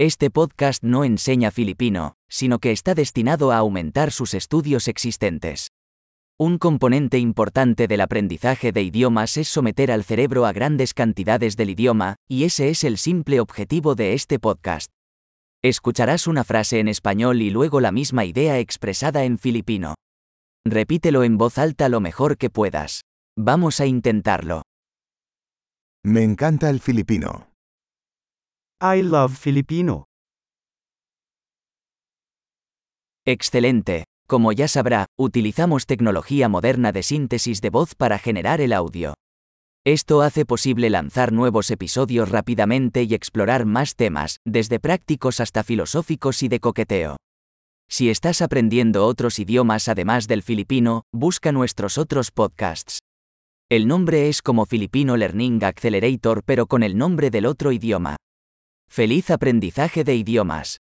Este podcast no enseña filipino, sino que está destinado a aumentar sus estudios existentes. Un componente importante del aprendizaje de idiomas es someter al cerebro a grandes cantidades del idioma, y ese es el simple objetivo de este podcast. Escucharás una frase en español y luego la misma idea expresada en filipino. Repítelo en voz alta lo mejor que puedas. Vamos a intentarlo. Me encanta el filipino. I love Filipino. Excelente. Como ya sabrá, utilizamos tecnología moderna de síntesis de voz para generar el audio. Esto hace posible lanzar nuevos episodios rápidamente y explorar más temas, desde prácticos hasta filosóficos y de coqueteo. Si estás aprendiendo otros idiomas además del filipino, busca nuestros otros podcasts. El nombre es como Filipino Learning Accelerator pero con el nombre del otro idioma. Feliz aprendizaje de idiomas.